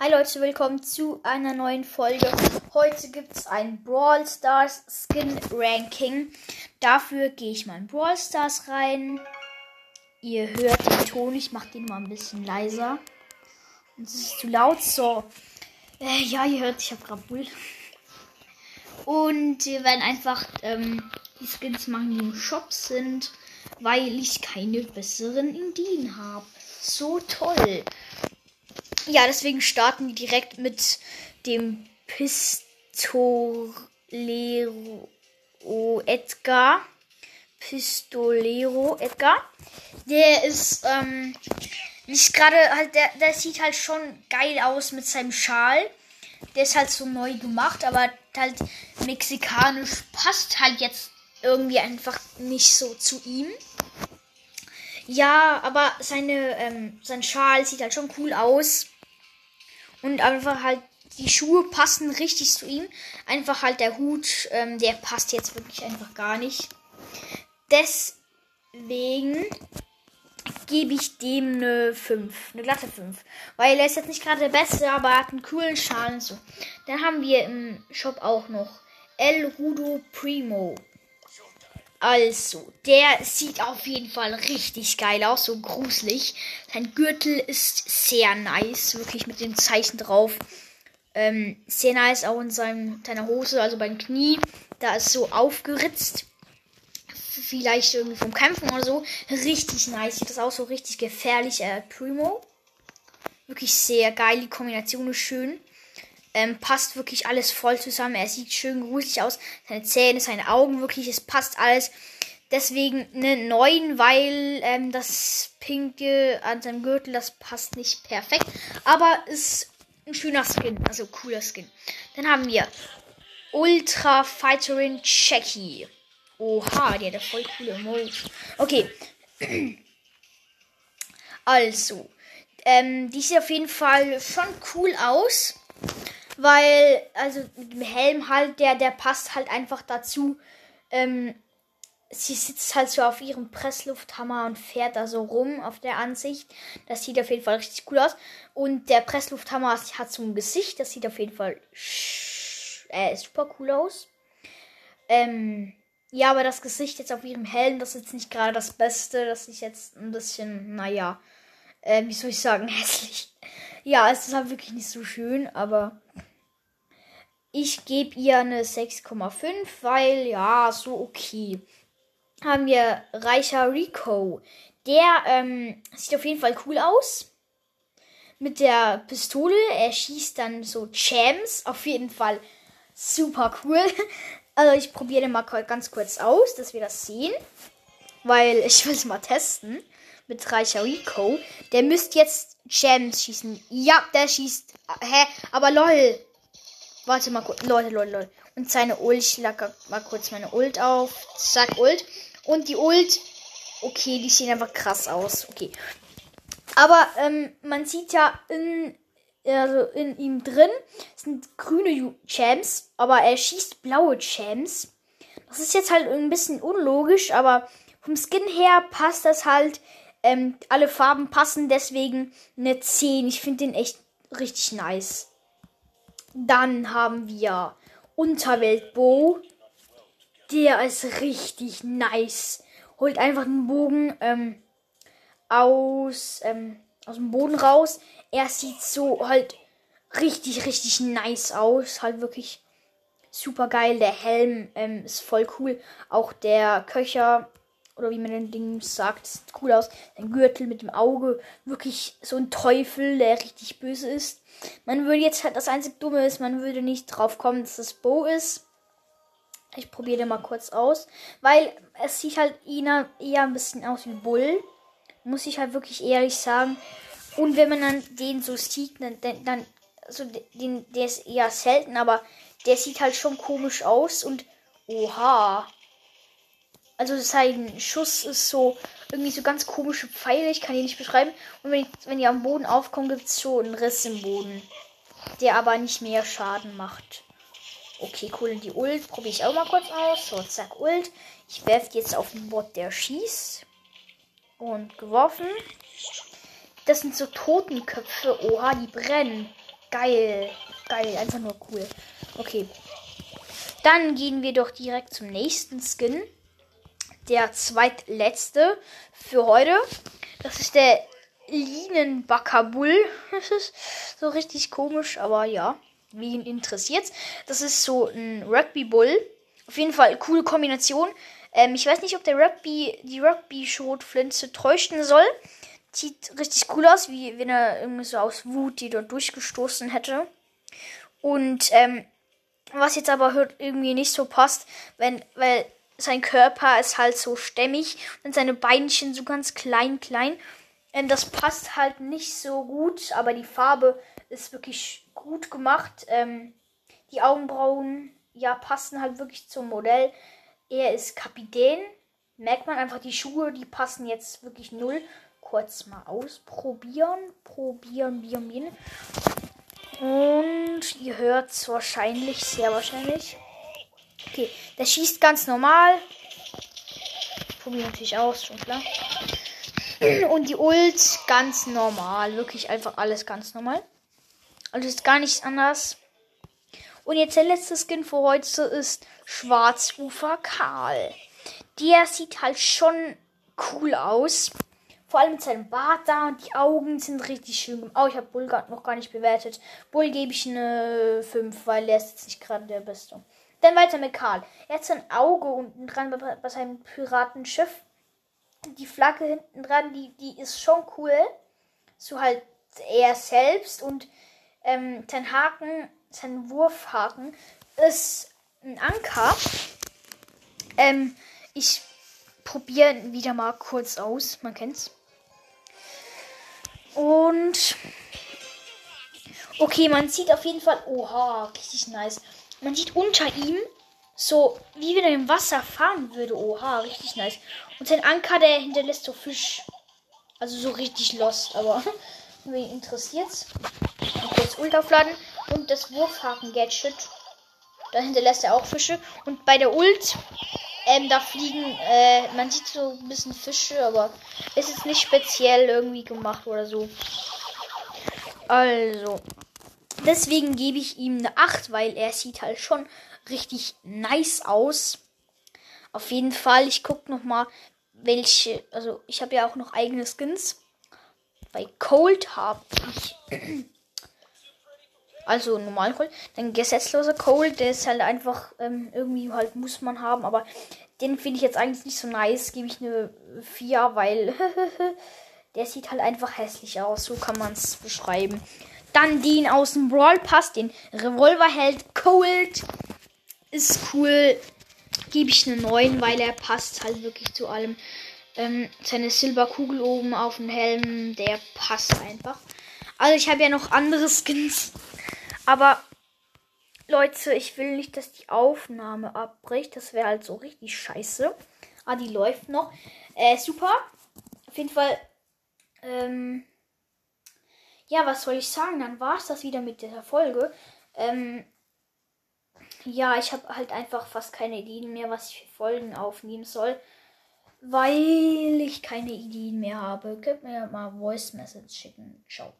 Hi Leute, willkommen zu einer neuen Folge. Heute gibt es ein Brawl Stars Skin Ranking. Dafür gehe ich mal in Brawl Stars rein. Ihr hört den Ton, ich mache den mal ein bisschen leiser. Und es ist zu laut, so. Äh, ja, ihr hört, ich habe gerade Bull. Und wir werden einfach ähm, die Skins machen, die im Shop sind, weil ich keine besseren Indien habe. So toll. Ja, deswegen starten wir direkt mit dem Pistolero Edgar. Pistolero Edgar. Der ist ähm, nicht gerade halt, der, der sieht halt schon geil aus mit seinem Schal. Der ist halt so neu gemacht, aber halt mexikanisch passt halt jetzt irgendwie einfach nicht so zu ihm. Ja, aber seine, ähm, sein Schal sieht halt schon cool aus. Und einfach halt, die Schuhe passen richtig zu ihm. Einfach halt der Hut, ähm, der passt jetzt wirklich einfach gar nicht. Deswegen gebe ich dem eine 5. Eine glatte 5. Weil er ist jetzt nicht gerade der Beste, aber er hat einen coolen Schal und so. Dann haben wir im Shop auch noch El Rudo Primo. Also, der sieht auf jeden Fall richtig geil aus, so gruselig. Sein Gürtel ist sehr nice, wirklich mit dem Zeichen drauf. Ähm, sehr nice auch in seinem, seiner Hose, also beim Knie. Da ist so aufgeritzt. Vielleicht irgendwie vom Kämpfen oder so. Richtig nice. Sieht das auch so richtig gefährlich. Äh, Primo. Wirklich sehr geil. Die Kombination ist schön. Ähm, passt wirklich alles voll zusammen. Er sieht schön gruselig aus. Seine Zähne, seine Augen, wirklich, es passt alles. Deswegen eine 9, weil ähm, das Pinke an seinem Gürtel, das passt nicht perfekt. Aber ist ein schöner Skin, also cooler Skin. Dann haben wir Ultra Fighterin Checky. Oha, die hat ja voll coole Emojis. Okay. Also, ähm, die sieht auf jeden Fall schon cool aus. Weil, also mit dem Helm halt, der, der passt halt einfach dazu. Ähm, sie sitzt halt so auf ihrem Presslufthammer und fährt da so rum auf der Ansicht. Das sieht auf jeden Fall richtig cool aus. Und der Presslufthammer hat so ein Gesicht, das sieht auf jeden Fall äh, super cool aus. Ähm, ja, aber das Gesicht jetzt auf ihrem Helm, das ist jetzt nicht gerade das Beste. Das ist jetzt ein bisschen, naja, äh, wie soll ich sagen, hässlich. Ja, es ist halt wirklich nicht so schön, aber ich gebe ihr eine 6,5, weil ja, so okay. Haben wir Reicher Rico. Der ähm, sieht auf jeden Fall cool aus. Mit der Pistole. Er schießt dann so Champs. Auf jeden Fall super cool. Also ich probiere den mal ganz kurz aus, dass wir das sehen. Weil ich will es mal testen. Mit Reicher Rico. Der müsste jetzt Champs schießen. Ja, der schießt. Hä? Aber lol. Warte mal kurz. Leute, Leute, Leute. Und seine Ult. Ich lag mal kurz meine Ult auf. Zack, Ult. Und die Ult. Okay, die sehen einfach krass aus. Okay. Aber ähm, man sieht ja in, also in ihm drin sind grüne Champs, aber er schießt blaue Champs. Das ist jetzt halt ein bisschen unlogisch, aber vom Skin her passt das halt. Ähm, alle Farben passen, deswegen eine 10. Ich finde den echt richtig nice. Dann haben wir Unterweltbo. Der ist richtig nice. Holt einfach einen Bogen ähm, aus, ähm, aus dem Boden raus. Er sieht so halt richtig, richtig nice aus. Halt wirklich super geil. Der Helm ähm, ist voll cool. Auch der Köcher oder wie man den Ding sagt, sieht cool aus. Ein Gürtel mit dem Auge, wirklich so ein Teufel, der richtig böse ist. Man würde jetzt halt, das einzig Dumme ist, man würde nicht drauf kommen, dass das Bo ist. Ich probiere den mal kurz aus, weil es sieht halt eher, eher ein bisschen aus wie Bull. Muss ich halt wirklich ehrlich sagen. Und wenn man dann den so sieht, dann, dann also den, der ist eher selten, aber der sieht halt schon komisch aus und oha, also sein Schuss ist so irgendwie so ganz komische Pfeile. Ich kann die nicht beschreiben. Und wenn, wenn die am Boden aufkommen, gibt es so einen Riss im Boden. Der aber nicht mehr Schaden macht. Okay, cool. Und die Ult probiere ich auch mal kurz aus. So, zack, Ult. Ich werfe jetzt auf den Bot, der schießt. Und geworfen. Das sind so Totenköpfe. Oha, die brennen. Geil. Geil, einfach nur cool. Okay. Dann gehen wir doch direkt zum nächsten Skin. Der zweitletzte für heute. Das ist der Linenbackerbull. Das ist so richtig komisch, aber ja. Wen interessiert's? Das ist so ein Rugby Bull. Auf jeden Fall coole Kombination. Ähm, ich weiß nicht, ob der Rugby, die Rugby-Schrotflinze täuschen soll. Sieht richtig cool aus, wie wenn er irgendwie so aus Wut die dort durchgestoßen hätte. Und ähm, was jetzt aber irgendwie nicht so passt, wenn, weil sein Körper ist halt so stämmig und seine Beinchen so ganz klein, klein. Ähm, das passt halt nicht so gut, aber die Farbe ist wirklich gut gemacht. Ähm, die Augenbrauen, ja, passen halt wirklich zum Modell. Er ist Kapitän. Merkt man einfach, die Schuhe, die passen jetzt wirklich null. Kurz mal ausprobieren. Probieren, bieren, bieren. Und ihr hört es wahrscheinlich, sehr wahrscheinlich. Okay, der schießt ganz normal. Probiere natürlich aus, schon klar. Und die Ult ganz normal. Wirklich einfach alles ganz normal. Also ist gar nichts anders. Und jetzt der letzte Skin für heute ist Schwarzufer Karl. Der sieht halt schon cool aus. Vor allem mit seinem Bart da und die Augen sind richtig schön. Oh, ich habe Bull noch gar nicht bewertet. Bull gebe ich eine 5, weil er ist jetzt nicht gerade der Beste. Dann weiter mit Karl. Er hat sein Auge unten dran bei, bei seinem Piratenschiff. Die Flagge hinten dran, die, die ist schon cool. So halt er selbst und ähm, sein Haken, sein Wurfhaken ist ein Anker. Ähm, ich probiere ihn wieder mal kurz aus. Man kennt's. Und. Okay, man sieht auf jeden Fall. Oha, richtig nice. Man sieht unter ihm so, wie wenn er im Wasser fahren würde. Oha, richtig nice. Und sein Anker, der hinterlässt so Fisch. Also so richtig lost, aber wen interessiert's? Kurz Ult aufladen. Und das Wurfhaken-Gadget. Da hinterlässt er auch Fische. Und bei der Ult ähm, da fliegen, äh, man sieht so ein bisschen Fische, aber ist jetzt nicht speziell irgendwie gemacht oder so. Also, deswegen gebe ich ihm eine 8, weil er sieht halt schon richtig nice aus. Auf jeden Fall, ich gucke noch mal, welche, also ich habe ja auch noch eigene Skins. Bei Cold habe ich also normal Cold. Dann gesetzloser Cold, der ist halt einfach ähm, irgendwie halt muss man haben, aber den finde ich jetzt eigentlich nicht so nice. Gebe ich eine 4, weil der sieht halt einfach hässlich aus. So kann man es beschreiben. Dann den aus dem Brawl Pass, den Revolverheld Cold. Ist cool. Gebe ich eine 9, weil er passt halt wirklich zu allem. Ähm, seine Silberkugel oben auf dem Helm, der passt einfach. Also ich habe ja noch andere Skins. Aber Leute, ich will nicht, dass die Aufnahme abbricht. Das wäre halt so richtig scheiße. Ah, die läuft noch. Äh, super. Auf jeden Fall. Ähm, ja, was soll ich sagen? Dann war es das wieder mit der Folge. Ähm, ja, ich habe halt einfach fast keine Ideen mehr, was ich für Folgen aufnehmen soll. Weil ich keine Ideen mehr habe. Könnt mir mal Voice Message schicken. Ciao.